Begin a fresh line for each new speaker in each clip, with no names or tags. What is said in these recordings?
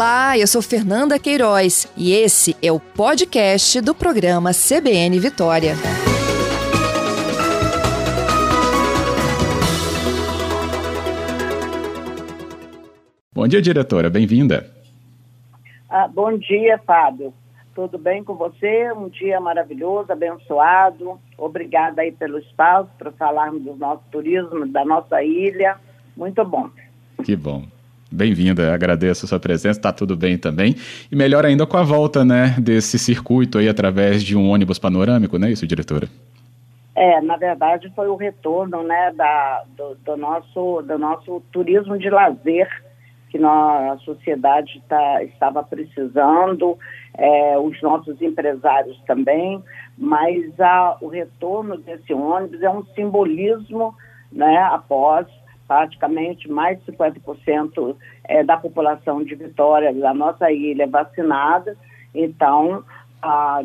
Olá, eu sou Fernanda Queiroz e esse é o podcast do programa CBN Vitória.
Bom dia, diretora, bem-vinda.
Ah, bom dia, Fábio. Tudo bem com você? Um dia maravilhoso, abençoado. Obrigada aí pelo espaço para falarmos do nosso turismo, da nossa ilha. Muito bom.
Que bom. Bem-vinda, agradeço a sua presença, está tudo bem também. E melhor ainda com a volta, né, desse circuito aí através de um ônibus panorâmico, não é isso, diretora?
É, na verdade foi o retorno, né, da, do, do nosso, do nosso turismo de lazer que a sociedade tá, estava precisando, é, os nossos empresários também, mas a, o retorno desse ônibus é um simbolismo né, após praticamente mais de 50% é, da população de Vitória, da nossa ilha, vacinada. Então,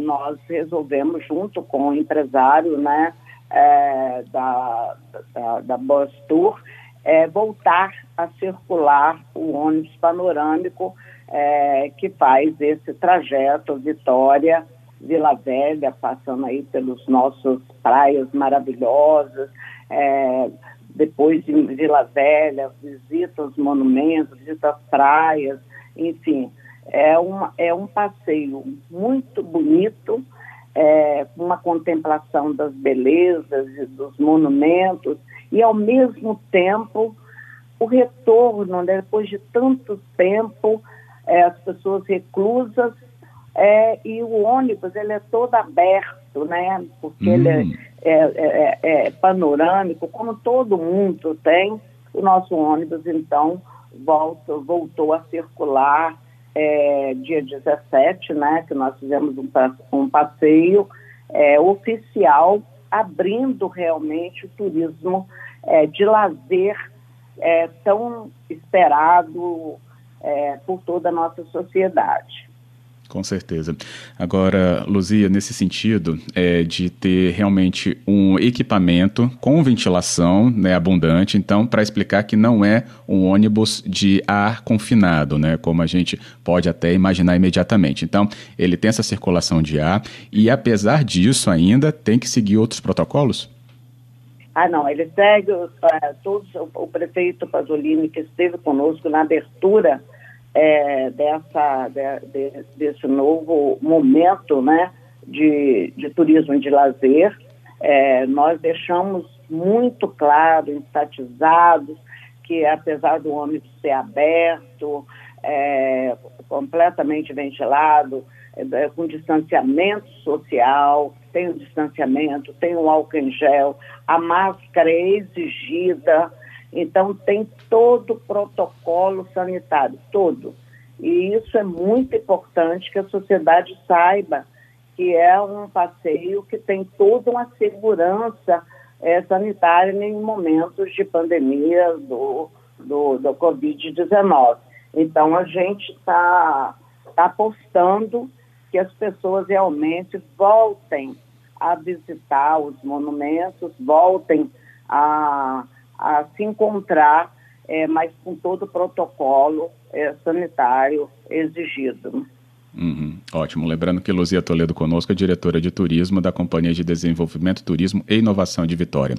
nós resolvemos, junto com o empresário né, é, da, da, da Bus Tour, é, voltar a circular o ônibus panorâmico é, que faz esse trajeto Vitória, Vila Velha, passando aí pelos nossos praias maravilhosas, é, depois em Vila Velha, visita os monumentos, visita as praias, enfim, é, uma, é um passeio muito bonito, é, uma contemplação das belezas e dos monumentos, e ao mesmo tempo o retorno, né, depois de tanto tempo, é, as pessoas reclusas, é, e o ônibus ele é todo aberto, né? Porque hum. ele é, é, é, é, panorâmico, como todo mundo tem. O nosso ônibus, então, volta, voltou a circular é, dia 17, né? Que nós fizemos um, um passeio é, oficial, abrindo realmente o turismo de lazer tão esperado por toda a nossa sociedade.
Com certeza. Agora, Luzia, nesse sentido é, de ter realmente um equipamento com ventilação né, abundante, então, para explicar que não é um ônibus de ar confinado, né, como a gente pode até imaginar imediatamente. Então, ele tem essa circulação de ar e, apesar disso, ainda tem que seguir outros protocolos?
Ah, não, ele segue uh, todos, o, o prefeito Pasolini, que esteve conosco na abertura é, dessa, de, de, desse novo momento né, de, de turismo de lazer. É, nós deixamos muito claro, enfatizados, que apesar do ônibus ser aberto, é, completamente ventilado, é, com distanciamento social, tem o distanciamento, tem o álcool em gel, a máscara é exigida, então, tem todo o protocolo sanitário, todo. E isso é muito importante que a sociedade saiba que é um passeio que tem toda uma segurança é, sanitária em momentos de pandemia do, do, do Covid-19. Então, a gente está tá apostando que as pessoas realmente voltem a visitar os monumentos, voltem a a se encontrar, é, mas com todo o protocolo é, sanitário exigido.
Uhum, ótimo. Lembrando que Luzia Toledo conosco é diretora de turismo da Companhia de Desenvolvimento, Turismo e Inovação de Vitória.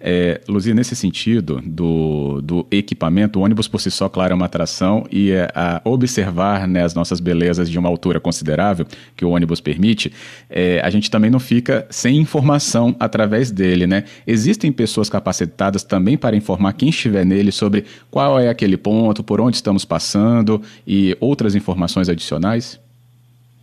É, Luzia, nesse sentido do, do equipamento, o ônibus por si só, claro, é uma atração e é, a observar né, as nossas belezas de uma altura considerável que o ônibus permite, é, a gente também não fica sem informação através dele, né? Existem pessoas capacitadas também para informar quem estiver nele sobre qual é aquele ponto, por onde estamos passando e outras informações adicionais?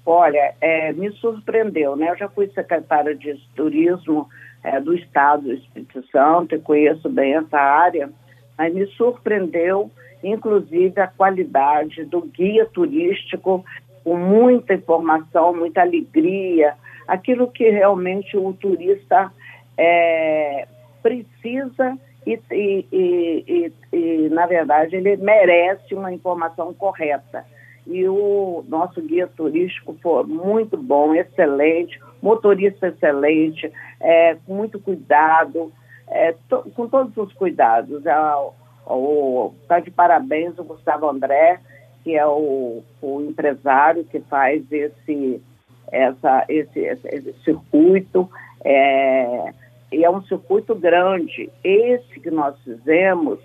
Olha, é, me surpreendeu, né? Eu já fui secretária de turismo é, do Estado do Espírito Santo e conheço bem essa área, mas me surpreendeu, inclusive, a qualidade do guia turístico, com muita informação, muita alegria, aquilo que realmente o turista é, precisa e, e, e, e, na verdade, ele merece uma informação correta e o nosso guia turístico foi muito bom, excelente, motorista excelente, é, com muito cuidado, é, to, com todos os cuidados. Está é, de parabéns o Gustavo André, que é o, o empresário que faz esse, essa, esse, esse, esse circuito. É, e é um circuito grande. Esse que nós fizemos,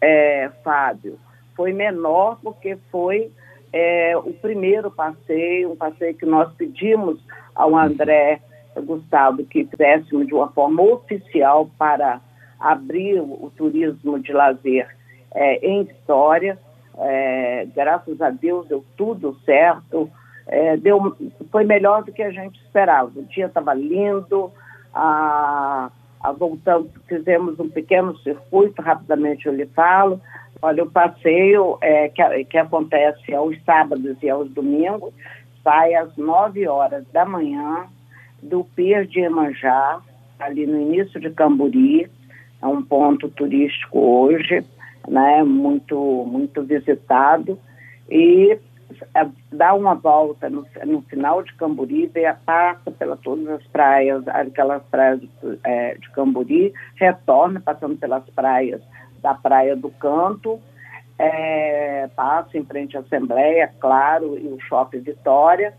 é, Fábio, foi menor porque foi é, o primeiro passeio, um passeio que nós pedimos ao André Gustavo que fizéssemos de uma forma oficial para abrir o, turismo de lazer é, em Vitória. É, graças a Deus deu tudo certo. É, deu, foi melhor do que a gente esperava. O dia estava lindo, a, a voltamos, fizemos um pequeno circuito, rapidamente eu lhe falo. Olha, o passeio é, que, que acontece aos sábados e aos domingos sai às 9 horas da manhã do Pier de Emanjá, ali no início de Camburi, é um ponto turístico hoje, né, muito, muito visitado, e é, dá uma volta no, no final de Camburi, passa pela todas as praias, aquelas praias é, de Camburi, retorna passando pelas praias da Praia do Canto, é, passa em frente à Assembleia, claro, e o Shopping Vitória,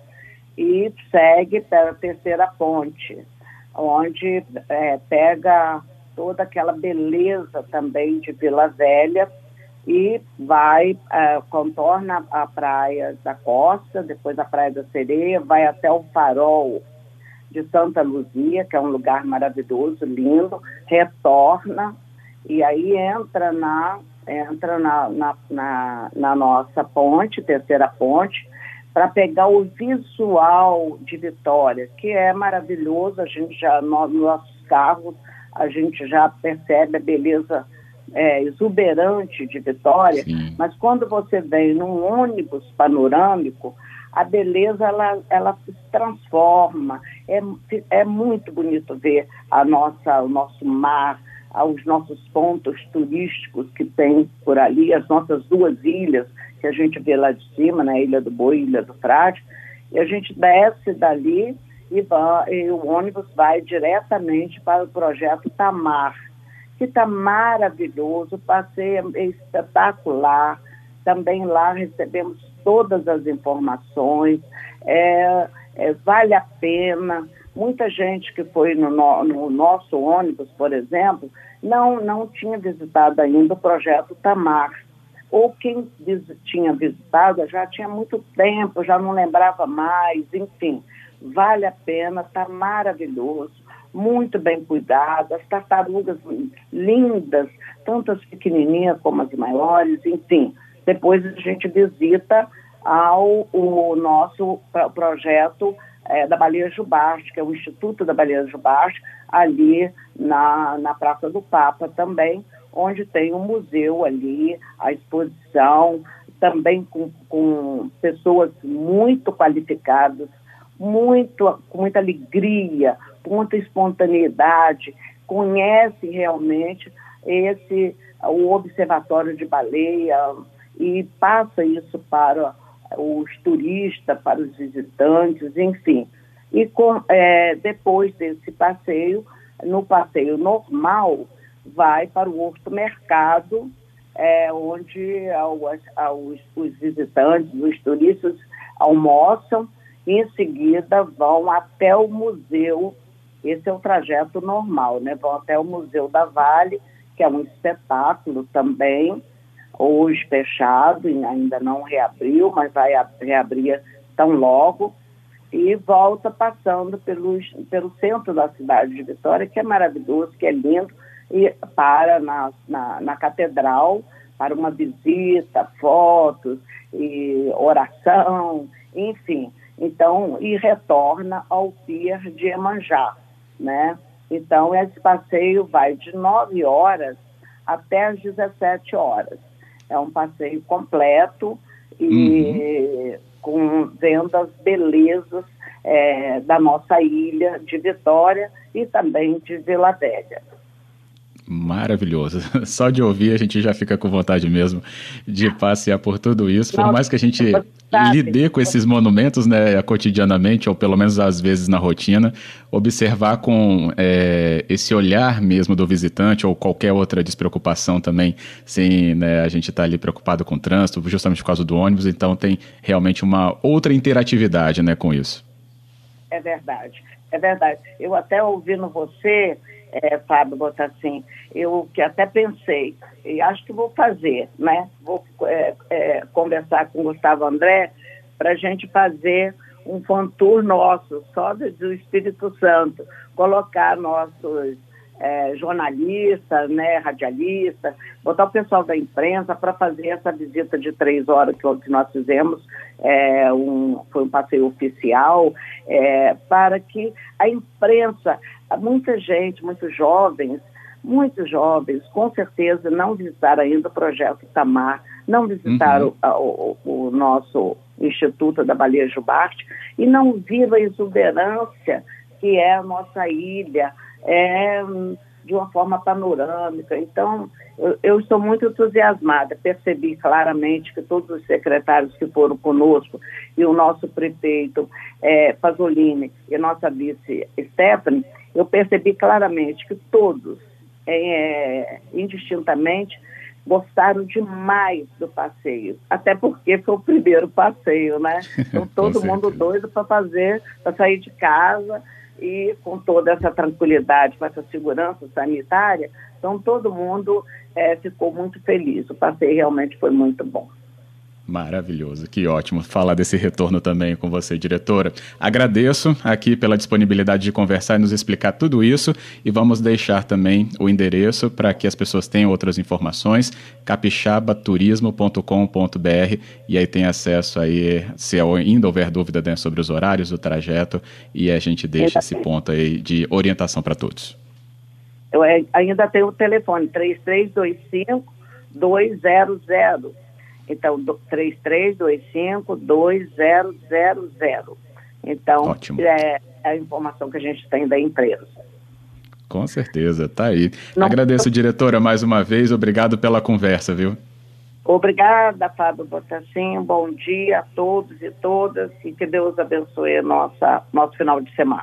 e segue pela terceira ponte, onde é, pega toda aquela beleza também de Vila Velha e vai, é, contorna a praia da Costa, depois a Praia da Sereia, vai até o farol de Santa Luzia, que é um lugar maravilhoso, lindo, retorna e aí entra na entra na, na, na, na nossa ponte, terceira ponte, para pegar o visual de Vitória, que é maravilhoso, a gente já, nos nossos carros, a gente já percebe a beleza é, exuberante de Vitória, Sim. mas quando você vem num ônibus panorâmico, a beleza ela, ela se transforma. É, é muito bonito ver a nossa, o nosso mar, aos nossos pontos turísticos que tem por ali, as nossas duas ilhas que a gente vê lá de cima, na né, Ilha do Boi, Ilha do Frade, e a gente desce dali e, e o ônibus vai diretamente para o projeto Tamar, que está maravilhoso, passeio é espetacular, também lá recebemos todas as informações, é, é, vale a pena, Muita gente que foi no, no, no, nosso ônibus, por exemplo, não, não tinha visitado ainda o projeto Tamar. Ou quem vis, tinha visitado já tinha muito tempo, já não lembrava mais, enfim. Vale a pena, está maravilhoso, muito bem cuidado, as tartarugas lindas, tanto as pequenininhas como as maiores, enfim. Depois a gente visita ao o nosso projeto é, da Baleia Jubaste, que é o Instituto da Baleia Jubaste, ali na, na Praça do Papa também, onde tem um museu ali, a exposição, também com, com pessoas muito qualificadas, muito, com muita alegria, com muita espontaneidade, conhece realmente esse o observatório de baleia e passa isso para os turistas, para os visitantes, enfim. E com, é, depois desse passeio, no passeio normal, vai para o Horto Mercado, é, onde aos, aos, os visitantes, os turistas almoçam e em seguida vão até o museu. Esse é o trajeto normal, né? Vão até o Museu da Vale, que é um espetáculo também, hoje fechado, ainda não reabriu, mas vai reabrir tão logo, e volta passando pelos, pelo centro da cidade de Vitória, que é maravilhoso, que é lindo, e para na, na, na catedral para uma visita, fotos e oração, enfim. Então, e retorna ao Pier de Emanjá, né? Então, esse passeio vai de 9 horas até as 17 horas. É um passeio completo e uhum. com vendo as belezas é, da nossa ilha de Vitória e também de Vila Velha.
Maravilhoso. Só de ouvir a gente já fica com vontade mesmo de passear por tudo isso. Por mais que a gente lide com esses monumentos, né, cotidianamente, ou pelo menos às vezes na rotina, observar com é, esse olhar mesmo do visitante ou qualquer outra despreocupação também, sem né, a gente estar tá ali preocupado com o trânsito, justamente por causa do ônibus, então tem realmente uma outra interatividade né, com isso.
É verdade, é verdade. Eu até ouvindo você é, Fábio assim, eu que até pensei, e acho que vou fazer, né? Vou é, é, conversar com o Gustavo André para a gente fazer um fantour nosso, só do Espírito Santo, colocar nossos é, jornalistas, né, radialistas, botar o pessoal da imprensa para fazer essa visita de três horas que, que nós fizemos, é, um, foi um passeio oficial, é, para que a imprensa, muita gente, muitos jovens, muitos jovens, com certeza, não visitaram ainda o projeto Tamar, não visitaram uhum. o, o, o, nosso Instituto da Baleia Jubarte e não viram a exuberância que é a nossa ilha, é, de uma forma panorâmica. Então, eu, eu, estou muito entusiasmada. Percebi claramente que todos os secretários que foram conosco e o nosso prefeito é, Pasolini e nossa vice Stephanie, eu percebi claramente que todos, é, indistintamente, gostaram demais do passeio, até porque foi o primeiro passeio, né? Então todo mundo doido para fazer, para sair de casa e com toda essa tranquilidade, com essa segurança sanitária, então todo mundo é, ficou muito feliz. O passeio realmente foi muito bom.
Maravilhoso, que ótimo falar desse retorno também com você, diretora. Agradeço aqui pela disponibilidade de conversar e nos explicar tudo isso e vamos deixar também o endereço para que as pessoas tenham outras informações, capixabaturismo.com.br e aí tem acesso aí, se ainda houver dúvida né, sobre os horários do trajeto e a gente deixa esse ponto aí de orientação para todos.
Eu é, ainda tenho o telefone 3325 200 então, 3325-2000. Então, Ótimo. é a informação que a gente tem da empresa.
Com certeza, tá aí. Não, Agradeço, diretora, mais uma vez. Obrigado pela conversa, viu?
Obrigada, Fábio Botassin. Bom dia a todos e todas e que Deus abençoe nossa, nosso final de semana.